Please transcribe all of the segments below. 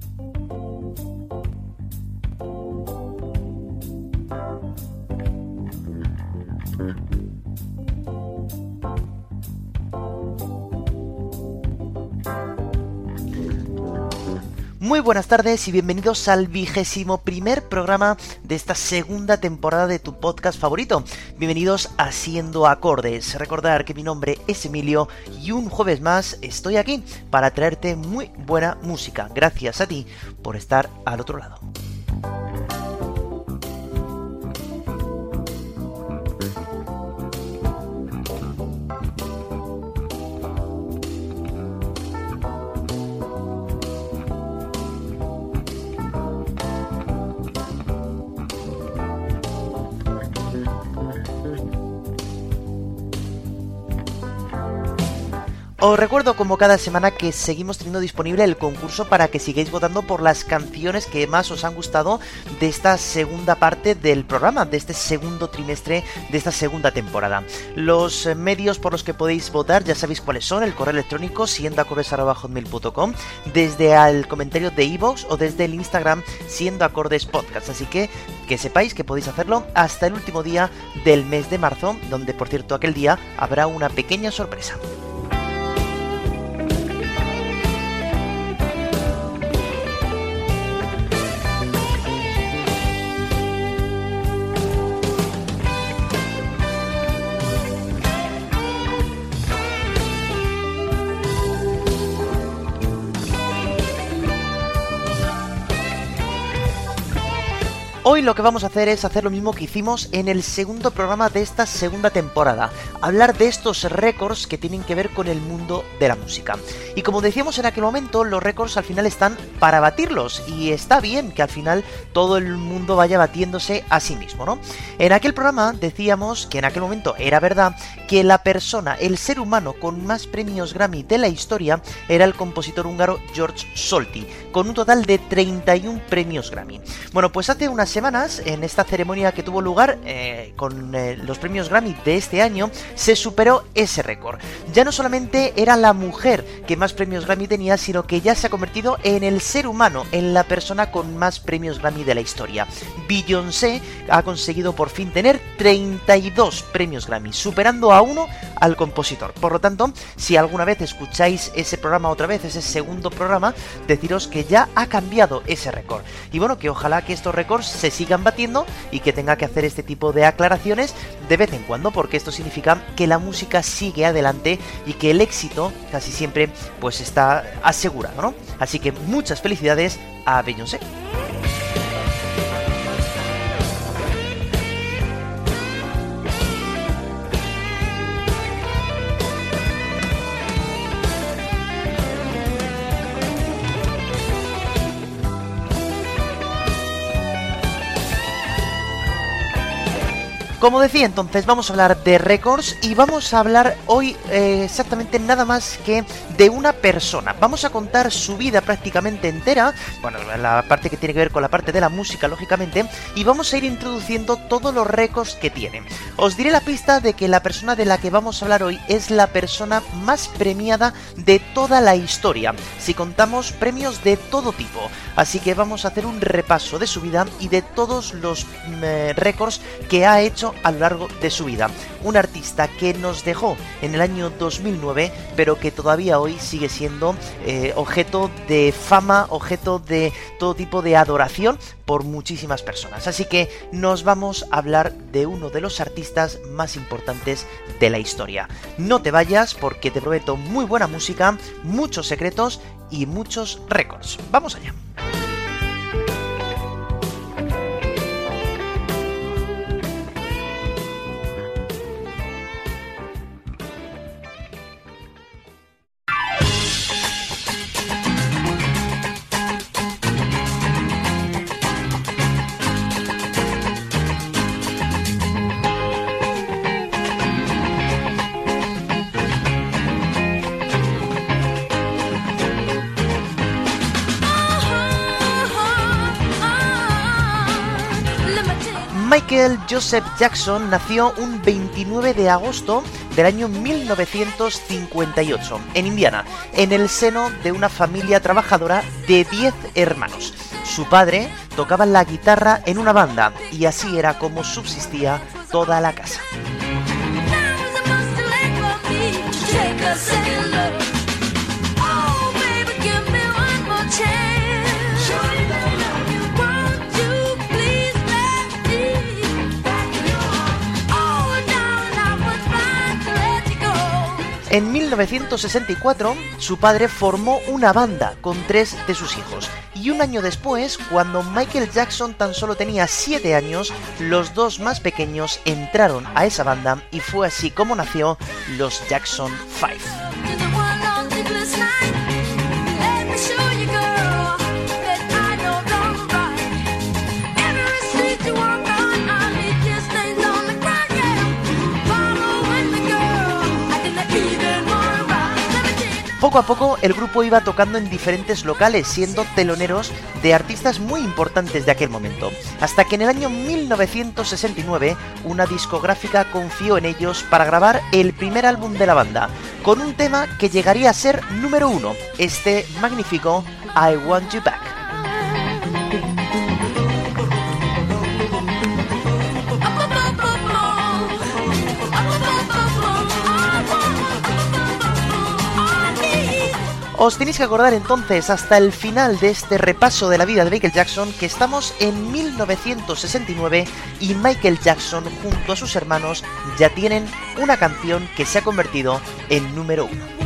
Thank you. Muy buenas tardes y bienvenidos al vigésimo primer programa de esta segunda temporada de tu podcast favorito. Bienvenidos a Siendo Acordes. Recordar que mi nombre es Emilio y un jueves más estoy aquí para traerte muy buena música. Gracias a ti por estar al otro lado. Os recuerdo como cada semana que seguimos teniendo disponible el concurso para que sigáis votando por las canciones que más os han gustado de esta segunda parte del programa, de este segundo trimestre de esta segunda temporada. Los medios por los que podéis votar ya sabéis cuáles son, el correo electrónico siendoacordes.com, desde el comentario de iVoox o desde el Instagram siendo. Así que que sepáis que podéis hacerlo hasta el último día del mes de marzo, donde por cierto aquel día habrá una pequeña sorpresa. Hoy lo que vamos a hacer es hacer lo mismo que hicimos en el segundo programa de esta segunda temporada, hablar de estos récords que tienen que ver con el mundo de la música. Y como decíamos en aquel momento, los récords al final están para batirlos y está bien que al final todo el mundo vaya batiéndose a sí mismo, ¿no? En aquel programa decíamos que en aquel momento era verdad que la persona, el ser humano con más premios Grammy de la historia era el compositor húngaro George Solti, con un total de 31 premios Grammy. Bueno, pues hace unas en esta ceremonia que tuvo lugar eh, con eh, los premios Grammy de este año, se superó ese récord. Ya no solamente era la mujer que más premios Grammy tenía, sino que ya se ha convertido en el ser humano, en la persona con más premios Grammy de la historia. Beyoncé ha conseguido por fin tener 32 premios Grammy, superando a uno al compositor. Por lo tanto, si alguna vez escucháis ese programa otra vez, ese segundo programa, deciros que ya ha cambiado ese récord. Y bueno, que ojalá que estos récords se sigan batiendo y que tenga que hacer este tipo de aclaraciones de vez en cuando, porque esto significa que la música sigue adelante y que el éxito casi siempre pues está asegurado. Así que muchas felicidades a Beyoncé. Como decía entonces, vamos a hablar de récords y vamos a hablar hoy eh, exactamente nada más que de una persona. Vamos a contar su vida prácticamente entera, bueno, la parte que tiene que ver con la parte de la música, lógicamente, y vamos a ir introduciendo todos los récords que tiene. Os diré la pista de que la persona de la que vamos a hablar hoy es la persona más premiada de toda la historia, si contamos premios de todo tipo. Así que vamos a hacer un repaso de su vida y de todos los mm, eh, récords que ha hecho a lo largo de su vida. Un artista que nos dejó en el año 2009, pero que todavía hoy sigue siendo eh, objeto de fama, objeto de todo tipo de adoración por muchísimas personas. Así que nos vamos a hablar de uno de los artistas más importantes de la historia. No te vayas porque te prometo muy buena música, muchos secretos y muchos récords. Vamos allá. Michael Joseph Jackson nació un 29 de agosto del año 1958 en Indiana, en el seno de una familia trabajadora de 10 hermanos. Su padre tocaba la guitarra en una banda y así era como subsistía toda la casa. En 1964, su padre formó una banda con tres de sus hijos. Y un año después, cuando Michael Jackson tan solo tenía 7 años, los dos más pequeños entraron a esa banda y fue así como nació los Jackson 5. Poco a poco el grupo iba tocando en diferentes locales, siendo teloneros de artistas muy importantes de aquel momento, hasta que en el año 1969 una discográfica confió en ellos para grabar el primer álbum de la banda, con un tema que llegaría a ser número uno, este magnífico I Want You Back. Os tenéis que acordar entonces hasta el final de este repaso de la vida de Michael Jackson que estamos en 1969 y Michael Jackson junto a sus hermanos ya tienen una canción que se ha convertido en número uno.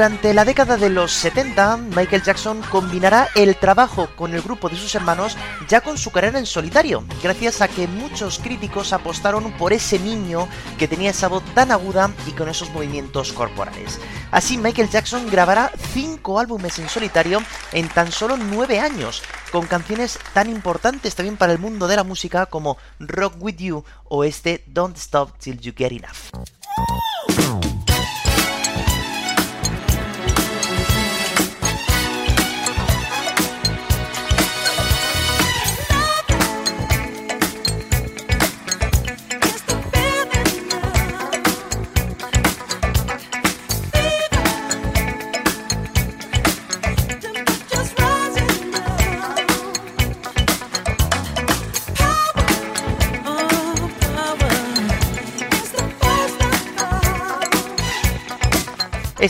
Durante la década de los 70, Michael Jackson combinará el trabajo con el grupo de sus hermanos ya con su carrera en solitario, gracias a que muchos críticos apostaron por ese niño que tenía esa voz tan aguda y con esos movimientos corporales. Así, Michael Jackson grabará cinco álbumes en solitario en tan solo nueve años, con canciones tan importantes también para el mundo de la música como Rock With You o este Don't Stop Till You Get Enough.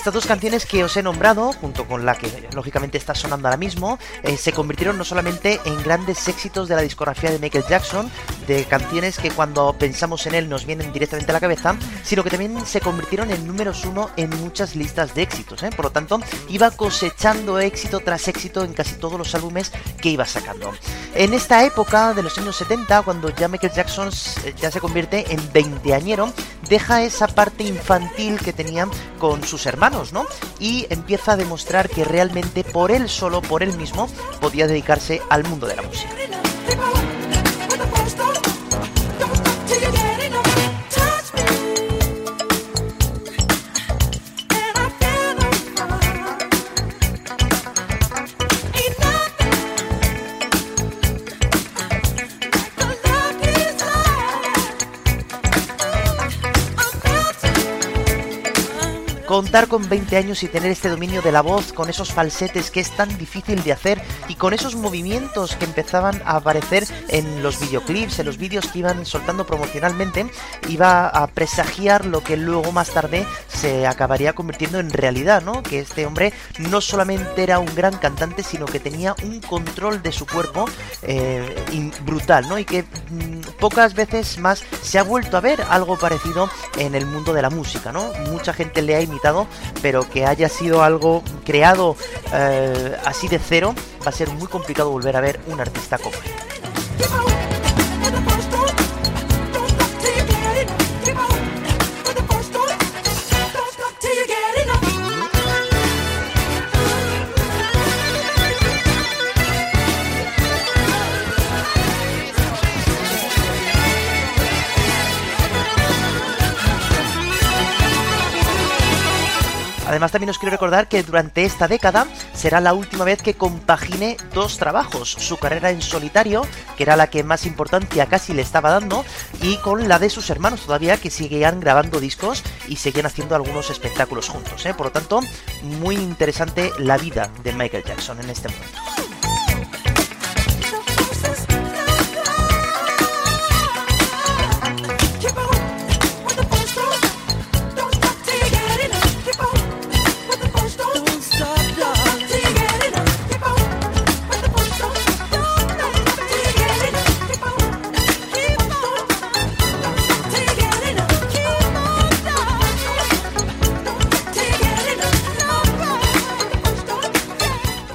Estas dos canciones que os he nombrado, junto con la que lógicamente está sonando ahora mismo, eh, se convirtieron no solamente en grandes éxitos de la discografía de Michael Jackson, de canciones que cuando pensamos en él nos vienen directamente a la cabeza, sino que también se convirtieron en números uno en muchas listas de éxitos. ¿eh? Por lo tanto, iba cosechando éxito tras éxito en casi todos los álbumes que iba sacando. En esta época de los años 70, cuando ya Michael Jackson ya se convierte en veinteañero, deja esa parte infantil que tenía con sus hermanos, ¿no? Y empieza a demostrar que realmente por él solo, por él mismo, podía dedicarse al mundo de la música. Contar con 20 años y tener este dominio de la voz, con esos falsetes que es tan difícil de hacer y con esos movimientos que empezaban a aparecer en los videoclips, en los vídeos que iban soltando promocionalmente, iba a presagiar lo que luego más tarde se acabaría convirtiendo en realidad, ¿no? Que este hombre no solamente era un gran cantante, sino que tenía un control de su cuerpo eh, brutal, ¿no? Y que mm, pocas veces más se ha vuelto a ver algo parecido en el mundo de la música, ¿no? Mucha gente le ha imitado pero que haya sido algo creado eh, así de cero, va a ser muy complicado volver a ver un artista como él. Además también os quiero recordar que durante esta década será la última vez que compagine dos trabajos, su carrera en solitario, que era la que más importancia casi le estaba dando, y con la de sus hermanos todavía que seguían grabando discos y seguían haciendo algunos espectáculos juntos. ¿eh? Por lo tanto, muy interesante la vida de Michael Jackson en este momento.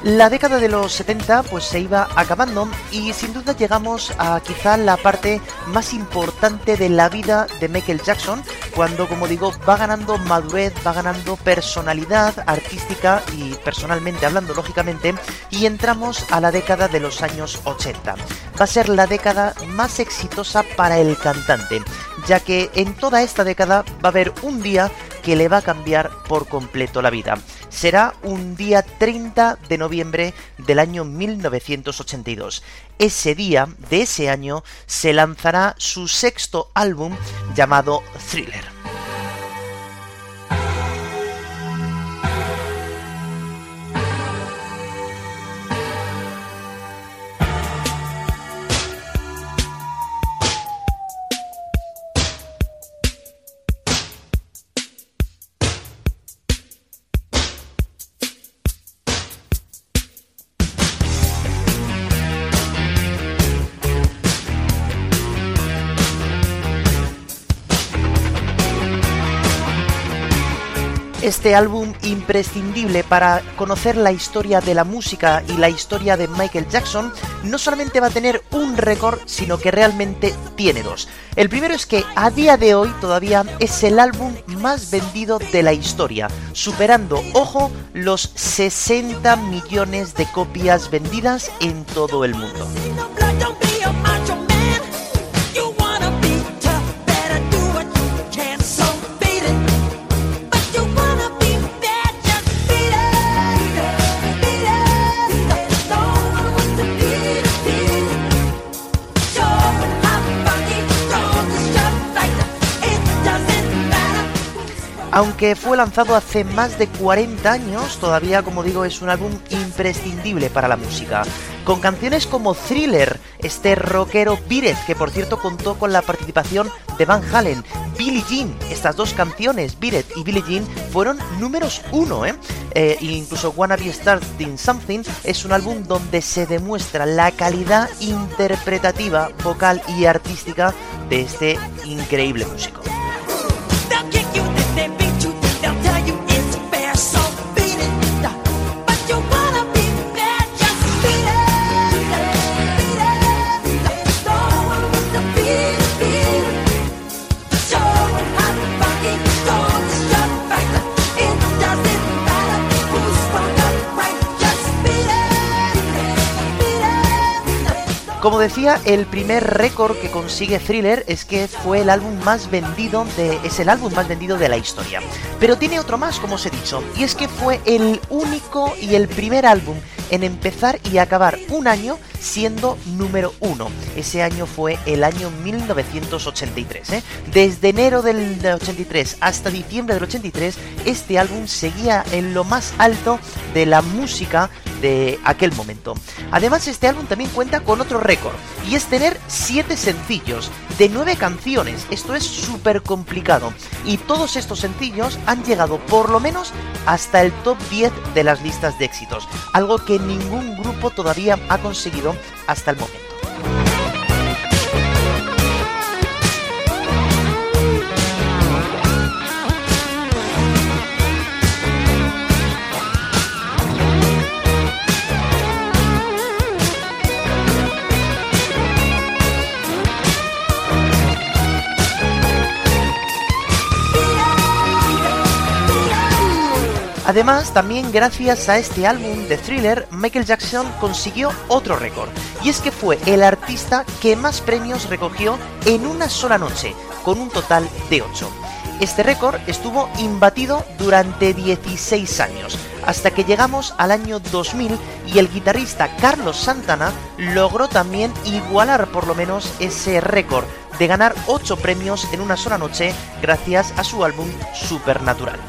La década de los 70 pues se iba acabando y sin duda llegamos a quizá la parte más importante de la vida de Michael Jackson cuando como digo va ganando madurez, va ganando personalidad artística y personalmente hablando lógicamente y entramos a la década de los años 80. Va a ser la década más exitosa para el cantante ya que en toda esta década va a haber un día que le va a cambiar por completo la vida. Será un día 30 de noviembre del año 1982. Ese día de ese año se lanzará su sexto álbum llamado Thriller. Este álbum imprescindible para conocer la historia de la música y la historia de Michael Jackson, no solamente va a tener un récord, sino que realmente tiene dos. El primero es que a día de hoy todavía es el álbum más vendido de la historia, superando, ojo, los 60 millones de copias vendidas en todo el mundo. Aunque fue lanzado hace más de 40 años, todavía, como digo, es un álbum imprescindible para la música. Con canciones como Thriller, este rockero Beat que por cierto contó con la participación de Van Halen, Billie Jean, estas dos canciones, Beat y Billie Jean, fueron números uno, ¿eh? ¿eh? incluso Wanna Be Starting Something es un álbum donde se demuestra la calidad interpretativa, vocal y artística de este increíble músico. Como decía, el primer récord que consigue Thriller es que fue el álbum más vendido de es el álbum más vendido de la historia. Pero tiene otro más, como os he dicho, y es que fue el único y el primer álbum en empezar y acabar un año siendo número uno. Ese año fue el año 1983. ¿eh? Desde enero del 83 hasta diciembre del 83, este álbum seguía en lo más alto de la música de aquel momento. Además, este álbum también cuenta con otro récord, y es tener 7 sencillos de 9 canciones. Esto es súper complicado. Y todos estos sencillos han llegado por lo menos hasta el top 10 de las listas de éxitos, algo que ningún grupo todavía ha conseguido hasta el momento. Además, también gracias a este álbum de thriller, Michael Jackson consiguió otro récord, y es que fue el artista que más premios recogió en una sola noche, con un total de 8. Este récord estuvo imbatido durante 16 años, hasta que llegamos al año 2000 y el guitarrista Carlos Santana logró también igualar por lo menos ese récord de ganar 8 premios en una sola noche gracias a su álbum Supernatural.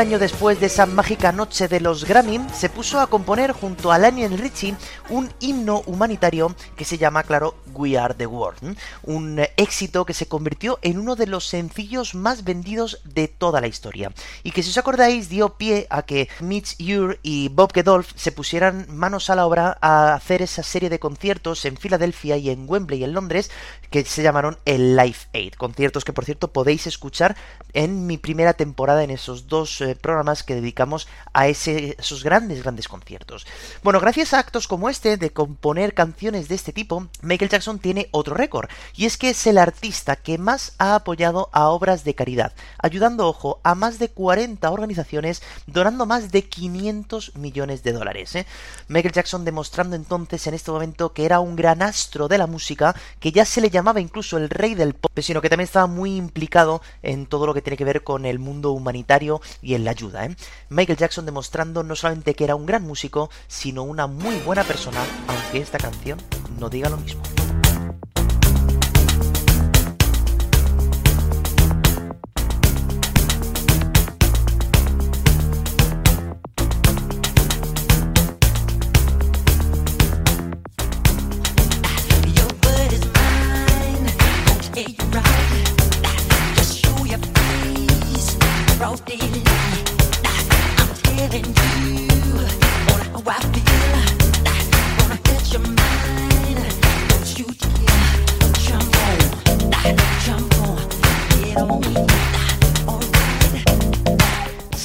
Año después de esa mágica noche de los Grammy, se puso a componer junto a Lionel Richie un himno humanitario que se llama, claro, We Are the World. Un éxito que se convirtió en uno de los sencillos más vendidos de toda la historia. Y que si os acordáis dio pie a que Mitch Ure y Bob Gedolf se pusieran manos a la obra a hacer esa serie de conciertos en Filadelfia y en Wembley en Londres que se llamaron el Life Aid. Conciertos que por cierto podéis escuchar en mi primera temporada en esos dos programas que dedicamos a esos grandes, grandes conciertos. Bueno, gracias a actos como este de componer canciones de este tipo, Michael Jackson tiene otro récord, y es que es el artista que más ha apoyado a obras de caridad, ayudando, ojo, a más de 40 organizaciones, donando más de 500 millones de dólares. ¿eh? Michael Jackson demostrando entonces en este momento que era un gran astro de la música, que ya se le llamaba incluso el rey del pop, sino que también estaba muy implicado en todo lo que tiene que ver con el mundo humanitario y en la ayuda. ¿eh? Michael Jackson demostrando no solamente que era un gran músico, sino una muy buena persona, aunque esta canción no diga lo mismo.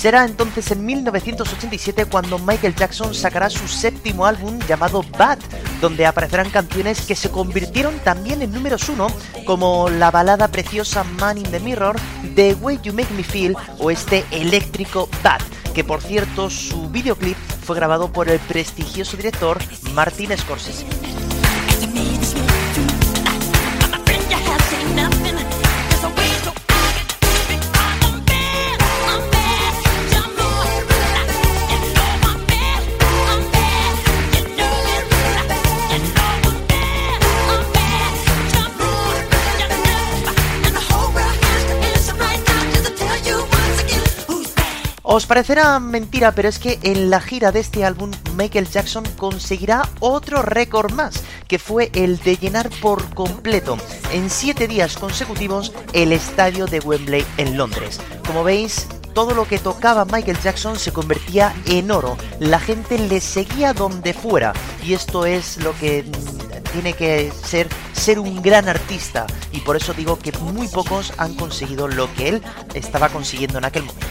Será entonces en 1987 cuando Michael Jackson sacará su séptimo álbum llamado Bad, donde aparecerán canciones que se convirtieron también en números uno, como la balada preciosa Man in the Mirror, The Way You Make Me Feel o este eléctrico Bad, que por cierto su videoclip fue grabado por el prestigioso director Martin Scorsese. Os parecerá mentira, pero es que en la gira de este álbum Michael Jackson conseguirá otro récord más, que fue el de llenar por completo en siete días consecutivos el estadio de Wembley en Londres. Como veis, todo lo que tocaba Michael Jackson se convertía en oro. La gente le seguía donde fuera. Y esto es lo que tiene que ser ser un gran artista. Y por eso digo que muy pocos han conseguido lo que él estaba consiguiendo en aquel momento.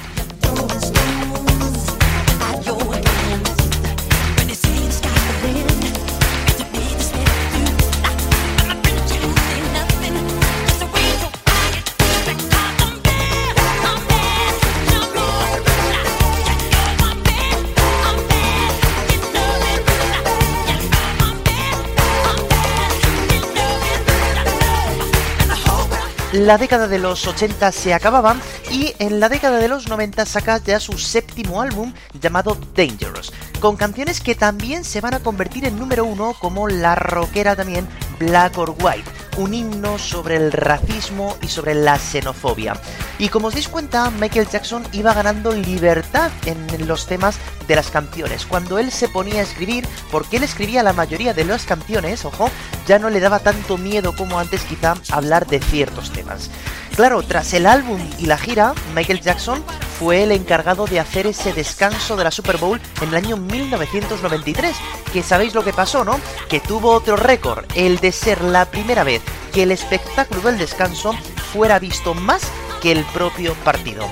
La década de los 80 se acababa y en la década de los 90 saca ya su séptimo álbum llamado Dangerous, con canciones que también se van a convertir en número uno como la rockera también Black or White, un himno sobre el racismo y sobre la xenofobia. Y como os dais cuenta, Michael Jackson iba ganando libertad en los temas de las canciones. Cuando él se ponía a escribir, porque él escribía la mayoría de las canciones, ojo, ya no le daba tanto miedo como antes quizá hablar de ciertos temas. Claro, tras el álbum y la gira, Michael Jackson fue el encargado de hacer ese descanso de la Super Bowl en el año 1993, que sabéis lo que pasó, ¿no? Que tuvo otro récord, el de ser la primera vez que el espectáculo del descanso fuera visto más que el propio partido.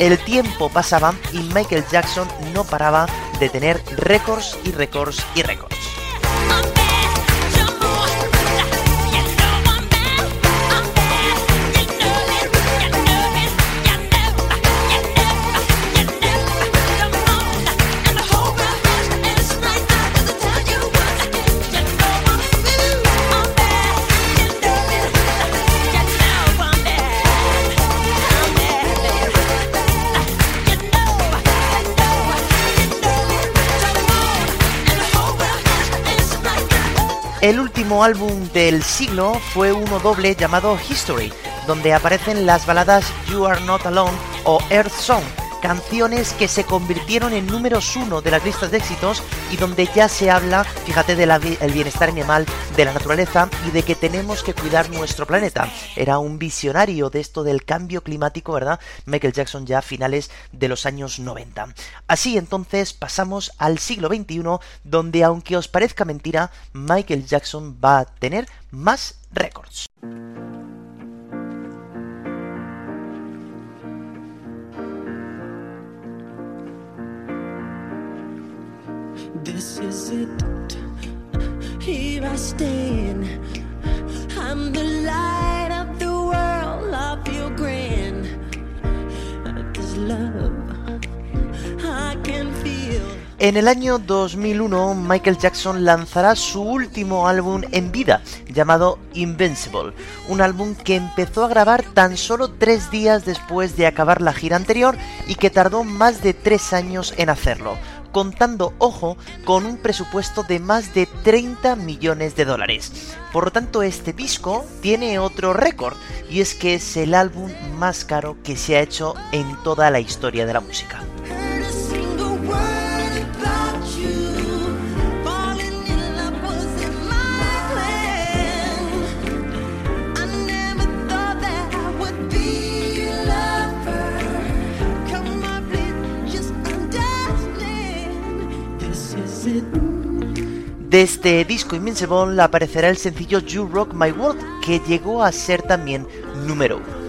El tiempo pasaba y Michael Jackson no paraba de tener récords y récords y récords. El último álbum del siglo fue uno doble llamado History, donde aparecen las baladas You Are Not Alone o Earth Song, canciones que se convirtieron en números uno de las listas de éxitos y donde ya se habla, fíjate, del bienestar animal, de la naturaleza y de que tenemos que cuidar nuestro planeta. Era un visionario de esto del cambio climático, ¿verdad? Michael Jackson ya a finales de los años 90. Así entonces pasamos al siglo XXI, donde aunque os parezca mentira, Michael Jackson va a tener más récords. This is it. Here I stand. I'm the light of the world. I feel grand. En el año 2001, Michael Jackson lanzará su último álbum en vida, llamado Invincible, un álbum que empezó a grabar tan solo tres días después de acabar la gira anterior y que tardó más de tres años en hacerlo contando, ojo, con un presupuesto de más de 30 millones de dólares. Por lo tanto, este disco tiene otro récord, y es que es el álbum más caro que se ha hecho en toda la historia de la música. De este disco Invincible aparecerá el sencillo You Rock My World, que llegó a ser también número uno.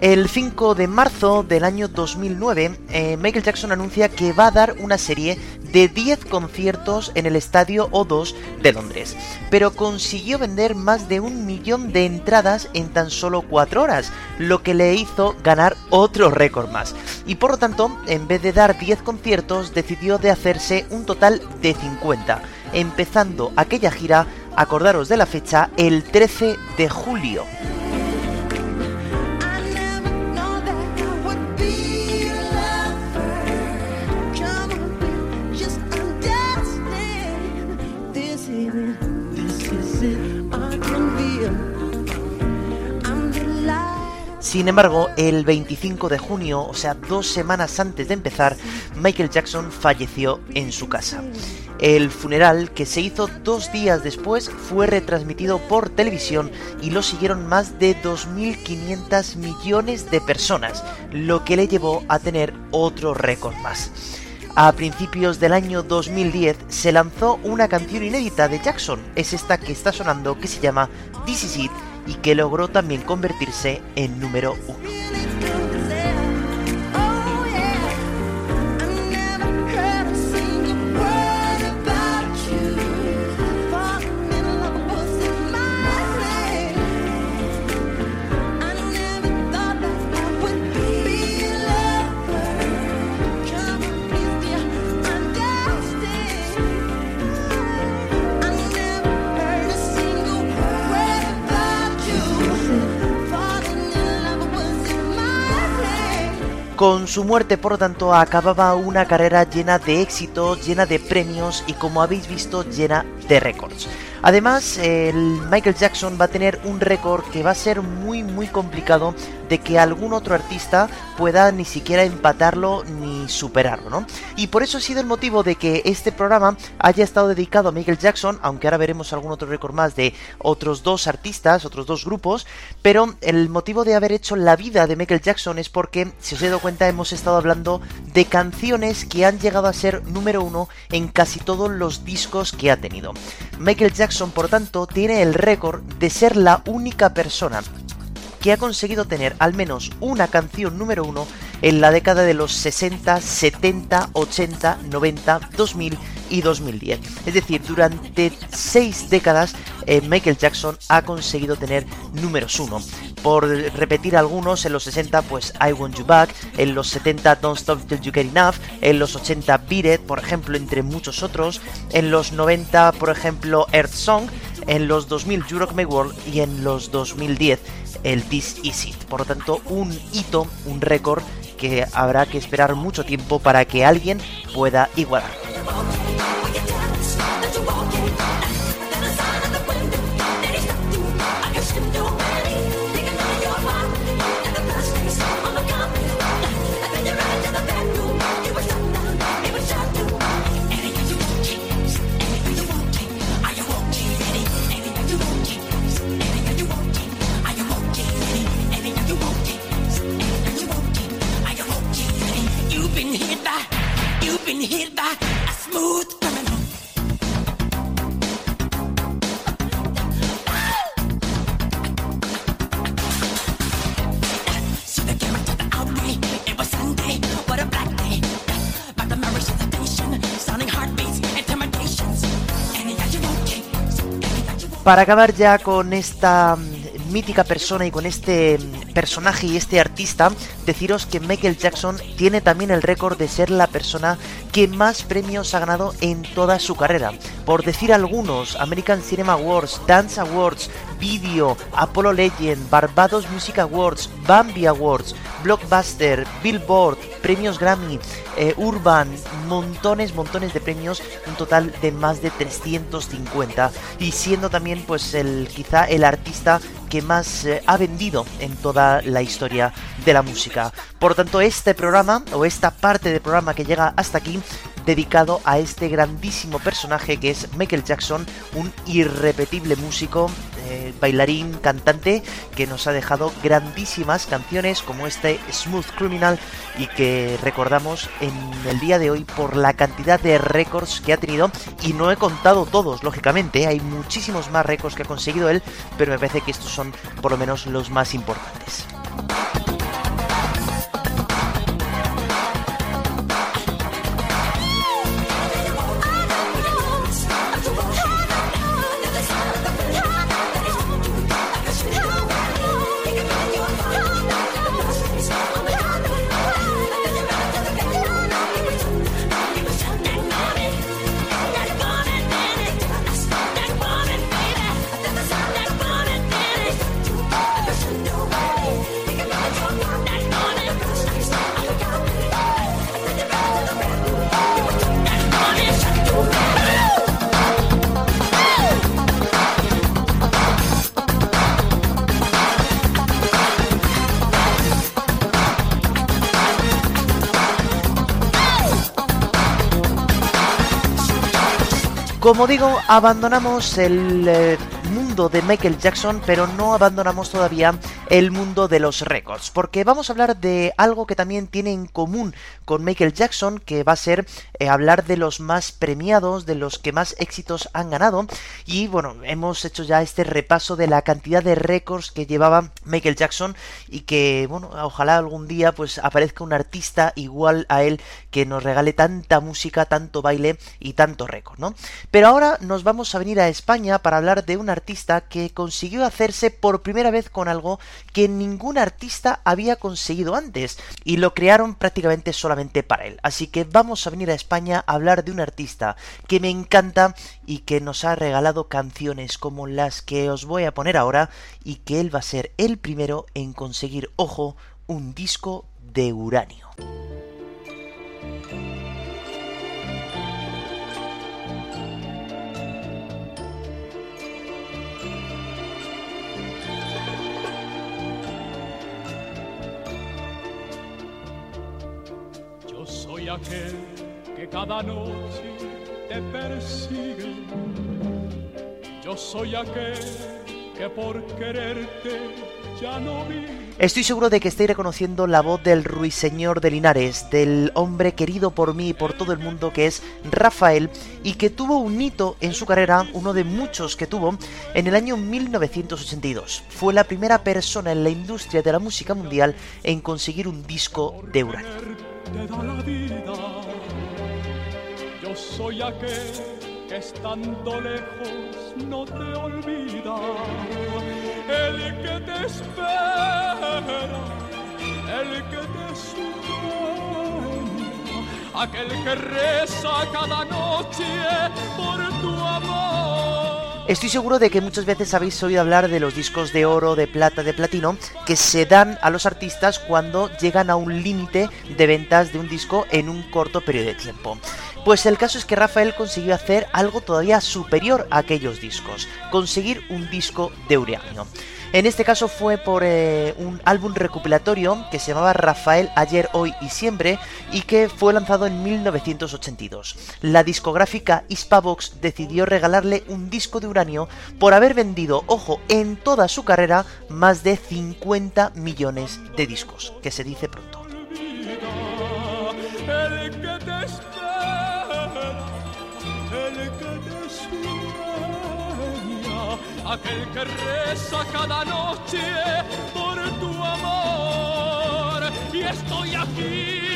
El 5 de marzo del año 2009, eh, Michael Jackson anuncia que va a dar una serie de 10 conciertos en el estadio O2 de Londres, pero consiguió vender más de un millón de entradas en tan solo 4 horas, lo que le hizo ganar otro récord más. Y por lo tanto, en vez de dar 10 conciertos, decidió de hacerse un total de 50, empezando aquella gira, acordaros de la fecha, el 13 de julio. Sin embargo, el 25 de junio, o sea, dos semanas antes de empezar, Michael Jackson falleció en su casa. El funeral, que se hizo dos días después, fue retransmitido por televisión y lo siguieron más de 2.500 millones de personas, lo que le llevó a tener otro récord más. A principios del año 2010 se lanzó una canción inédita de Jackson, es esta que está sonando que se llama This Is It y que logró también convertirse en número uno. Con su muerte, por tanto, acababa una carrera llena de éxitos, llena de premios y, como habéis visto, llena de récords. Además, el Michael Jackson va a tener un récord que va a ser muy muy complicado de que algún otro artista pueda ni siquiera empatarlo ni superarlo, ¿no? Y por eso ha sido el motivo de que este programa haya estado dedicado a Michael Jackson, aunque ahora veremos algún otro récord más de otros dos artistas, otros dos grupos, pero el motivo de haber hecho la vida de Michael Jackson es porque, si os he dado cuenta, hemos estado hablando de canciones que han llegado a ser número uno en casi todos los discos que ha tenido. Michael Jackson por tanto, tiene el récord de ser la única persona que ha conseguido tener al menos una canción número uno en la década de los 60, 70, 80, 90, 2000 y 2010. Es decir, durante seis décadas eh, Michael Jackson ha conseguido tener números uno. Por repetir algunos, en los 60 pues I Want You Back, en los 70 Don't Stop Till You Get Enough, en los 80 Beat It, por ejemplo, entre muchos otros, en los 90, por ejemplo, Earth Song, en los 2000 Europe My World y en los 2010 el This Is It. Por lo tanto, un hito, un récord que habrá que esperar mucho tiempo para que alguien pueda igualar. Para acabar ya con esta mm, mítica persona y con este mm, personaje y este artista, deciros que Michael Jackson tiene también el récord de ser la persona que más premios ha ganado en toda su carrera. Por decir algunos, American Cinema Awards, Dance Awards, Video, Apollo Legend, Barbados Music Awards, Bambi Awards, Blockbuster, Billboard, premios Grammy, eh, Urban, montones, montones de premios, un total de más de 350 y siendo también pues el quizá el artista que más eh, ha vendido en toda la historia de la música. Por tanto, este programa o esta parte del programa que llega hasta aquí dedicado a este grandísimo personaje que es Michael Jackson, un irrepetible músico, eh, bailarín, cantante, que nos ha dejado grandísimas canciones como este Smooth Criminal y que recordamos en el día de hoy por la cantidad de récords que ha tenido y no he contado todos, lógicamente, hay muchísimos más récords que ha conseguido él, pero me parece que estos son por lo menos los más importantes. Como digo, abandonamos el eh, mundo de Michael Jackson, pero no abandonamos todavía el mundo de los récords, porque vamos a hablar de algo que también tiene en común con Michael Jackson, que va a ser eh, hablar de los más premiados, de los que más éxitos han ganado, y bueno, hemos hecho ya este repaso de la cantidad de récords que llevaba Michael Jackson y que, bueno, ojalá algún día pues aparezca un artista igual a él que nos regale tanta música, tanto baile y tanto récord, ¿no? Pero ahora nos vamos a venir a España para hablar de un artista que consiguió hacerse por primera vez con algo que ningún artista había conseguido antes y lo crearon prácticamente solamente para él. Así que vamos a venir a España a hablar de un artista que me encanta y que nos ha regalado canciones como las que os voy a poner ahora y que él va a ser el primero en conseguir, ojo, un disco de uranio. Aquel que cada noche te persigue. Yo soy aquel que por quererte ya no vive. Estoy seguro de que estáis reconociendo la voz del ruiseñor de Linares, del hombre querido por mí y por todo el mundo que es Rafael y que tuvo un hito en su carrera, uno de muchos que tuvo, en el año 1982. Fue la primera persona en la industria de la música mundial en conseguir un disco de uranio te da la vida. Yo soy aquel que estando lejos no te olvida. El que te espera, el que te sueña, aquel que reza cada noche por tu amor. Estoy seguro de que muchas veces habéis oído hablar de los discos de oro, de plata, de platino, que se dan a los artistas cuando llegan a un límite de ventas de un disco en un corto periodo de tiempo. Pues el caso es que Rafael consiguió hacer algo todavía superior a aquellos discos, conseguir un disco de uranio. En este caso fue por eh, un álbum recopilatorio que se llamaba Rafael Ayer, Hoy y Siempre y que fue lanzado en 1982. La discográfica Hispavox decidió regalarle un disco de uranio por haber vendido, ojo, en toda su carrera más de 50 millones de discos, que se dice pronto. Aquel que reza cada noche por tu amor. Y estoy aquí.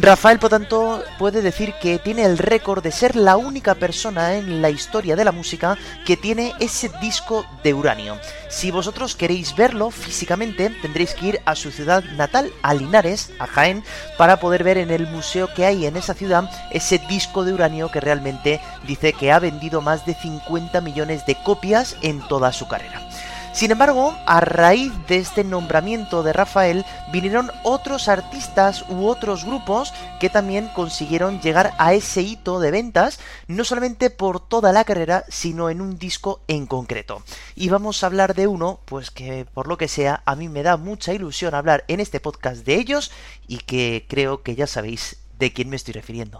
Rafael, por tanto, puede decir que tiene el récord de ser la única persona en la historia de la música que tiene ese disco de uranio. Si vosotros queréis verlo físicamente, tendréis que ir a su ciudad natal, a Linares, a Jaén, para poder ver en el museo que hay en esa ciudad ese disco de uranio que realmente dice que ha vendido más de 50 millones de copias en toda su carrera. Sin embargo, a raíz de este nombramiento de Rafael, vinieron otros artistas u otros grupos que también consiguieron llegar a ese hito de ventas, no solamente por toda la carrera, sino en un disco en concreto. Y vamos a hablar de uno, pues que por lo que sea, a mí me da mucha ilusión hablar en este podcast de ellos y que creo que ya sabéis de quién me estoy refiriendo.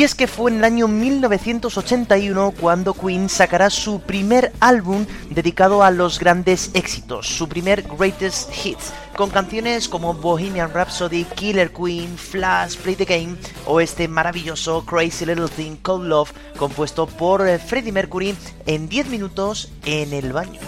Y es que fue en el año 1981 cuando Queen sacará su primer álbum dedicado a los grandes éxitos, su primer Greatest Hits, con canciones como Bohemian Rhapsody, Killer Queen, Flash, Play the Game o este maravilloso Crazy Little Thing Called Love, compuesto por Freddie Mercury en 10 minutos en el baño.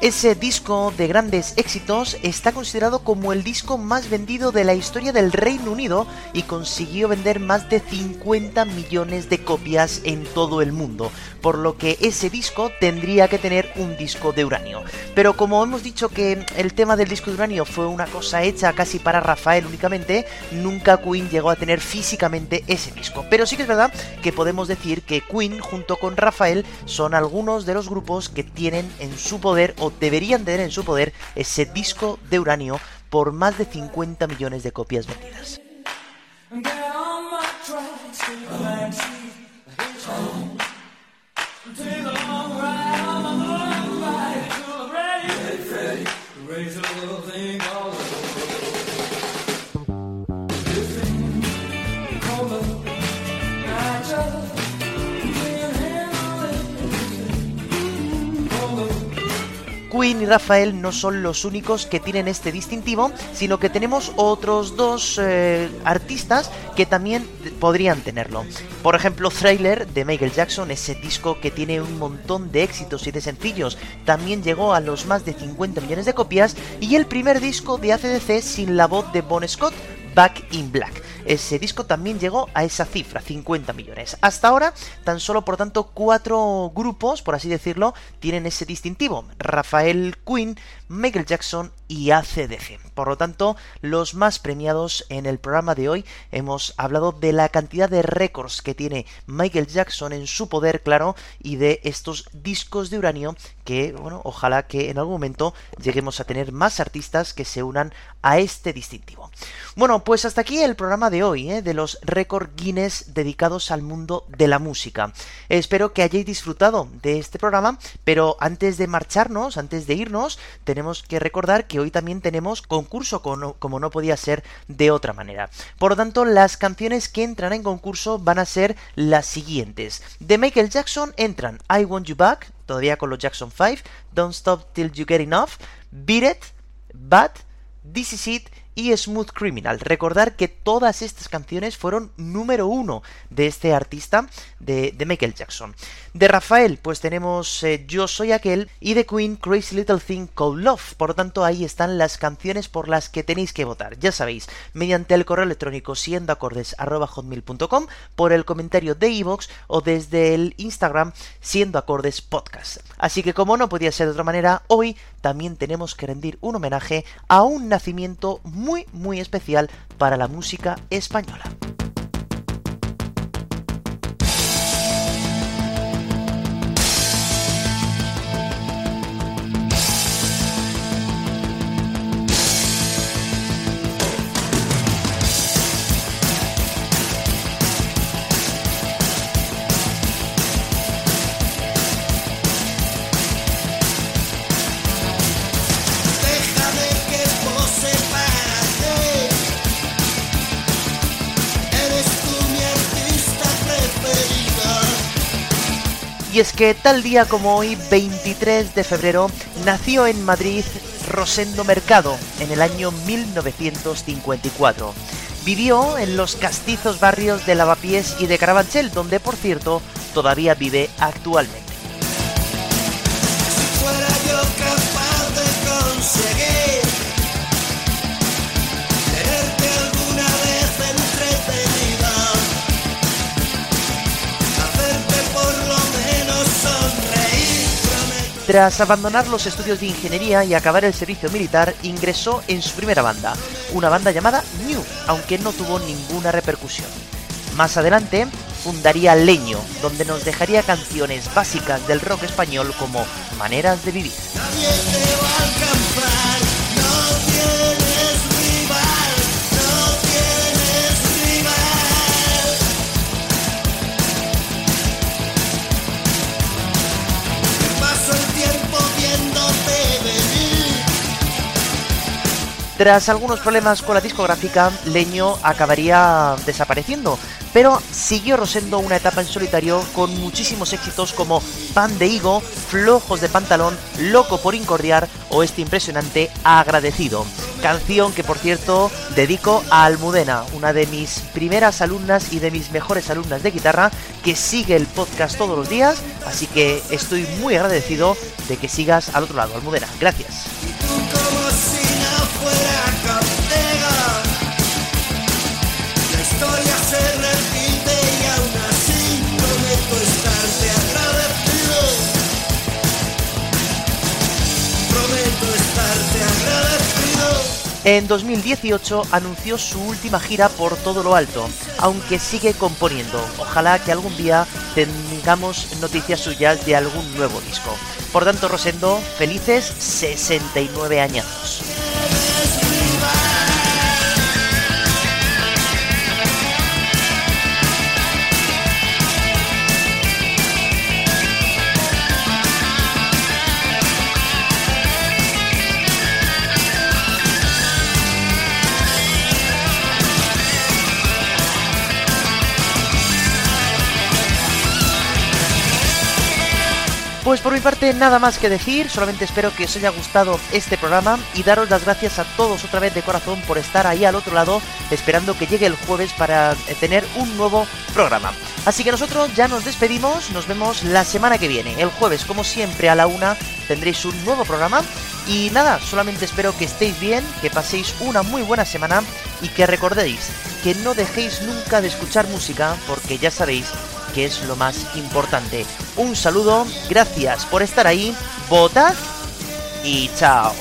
Ese disco de grandes éxitos está considerado como el disco más vendido de la historia del Reino Unido y consiguió vender más de 50 millones de copias en todo el mundo, por lo que ese disco tendría que tener un disco de uranio. Pero como hemos dicho que el tema del disco de uranio fue una cosa hecha casi para Rafael únicamente, nunca Queen llegó a tener físicamente ese disco. Pero sí que es verdad que podemos decir que Queen junto con Rafael son algunos de los grupos que tienen en su poder deberían tener en su poder ese disco de uranio por más de 50 millones de copias vendidas. Queen y Rafael no son los únicos que tienen este distintivo, sino que tenemos otros dos eh, artistas que también podrían tenerlo. Por ejemplo, Thriller de Michael Jackson, ese disco que tiene un montón de éxitos y de sencillos, también llegó a los más de 50 millones de copias, y el primer disco de ACDC sin la voz de Bon Scott, Back in Black. Ese disco también llegó a esa cifra, 50 millones. Hasta ahora, tan solo por tanto cuatro grupos, por así decirlo, tienen ese distintivo. Rafael Quinn, Michael Jackson y ACDC. Por lo tanto, los más premiados en el programa de hoy hemos hablado de la cantidad de récords que tiene Michael Jackson en su poder, claro, y de estos discos de uranio que, bueno, ojalá que en algún momento lleguemos a tener más artistas que se unan a este distintivo. Bueno, pues hasta aquí el programa de hoy, ¿eh? de los récord Guinness dedicados al mundo de la música. Espero que hayáis disfrutado de este programa, pero antes de marcharnos, antes de irnos, tenemos que recordar que hoy también tenemos concurso como no podía ser de otra manera. Por lo tanto, las canciones que entran en concurso van a ser las siguientes. De Michael Jackson entran I Want You Back, todavía con los Jackson 5, Don't Stop Till You Get Enough, Beat It, Bad, This Is It y Smooth Criminal. Recordar que todas estas canciones fueron número uno de este artista de, Michael Jackson. De Rafael, pues tenemos eh, Yo Soy Aquel y de Queen Crazy Little Thing Called Love. Por lo tanto, ahí están las canciones por las que tenéis que votar. Ya sabéis, mediante el correo electrónico siendoacordes.com, por el comentario de iVoox o desde el Instagram siendo acordes podcast. Así que como no podía ser de otra manera, hoy también tenemos que rendir un homenaje a un nacimiento muy muy especial para la música española. Y es que tal día como hoy, 23 de febrero, nació en Madrid Rosendo Mercado en el año 1954. Vivió en los castizos barrios de Lavapiés y de Carabanchel, donde por cierto todavía vive actualmente. Tras abandonar los estudios de ingeniería y acabar el servicio militar, ingresó en su primera banda, una banda llamada New, aunque no tuvo ninguna repercusión. Más adelante, fundaría Leño, donde nos dejaría canciones básicas del rock español como Maneras de Vivir. Tras algunos problemas con la discográfica, Leño acabaría desapareciendo, pero siguió Rosendo una etapa en solitario con muchísimos éxitos como Pan de Higo, Flojos de Pantalón, Loco por Incordiar o este impresionante Agradecido. Canción que por cierto dedico a Almudena, una de mis primeras alumnas y de mis mejores alumnas de guitarra, que sigue el podcast todos los días, así que estoy muy agradecido de que sigas al otro lado, Almudena. Gracias. En 2018 anunció su última gira por todo lo alto, aunque sigue componiendo. Ojalá que algún día tengamos noticias suyas de algún nuevo disco. Por tanto, Rosendo, felices 69 años. Pues por mi parte nada más que decir, solamente espero que os haya gustado este programa y daros las gracias a todos otra vez de corazón por estar ahí al otro lado esperando que llegue el jueves para eh, tener un nuevo programa. Así que nosotros ya nos despedimos, nos vemos la semana que viene, el jueves como siempre a la una tendréis un nuevo programa y nada, solamente espero que estéis bien, que paséis una muy buena semana y que recordéis que no dejéis nunca de escuchar música porque ya sabéis que es lo más importante. Un saludo, gracias por estar ahí, votad y chao.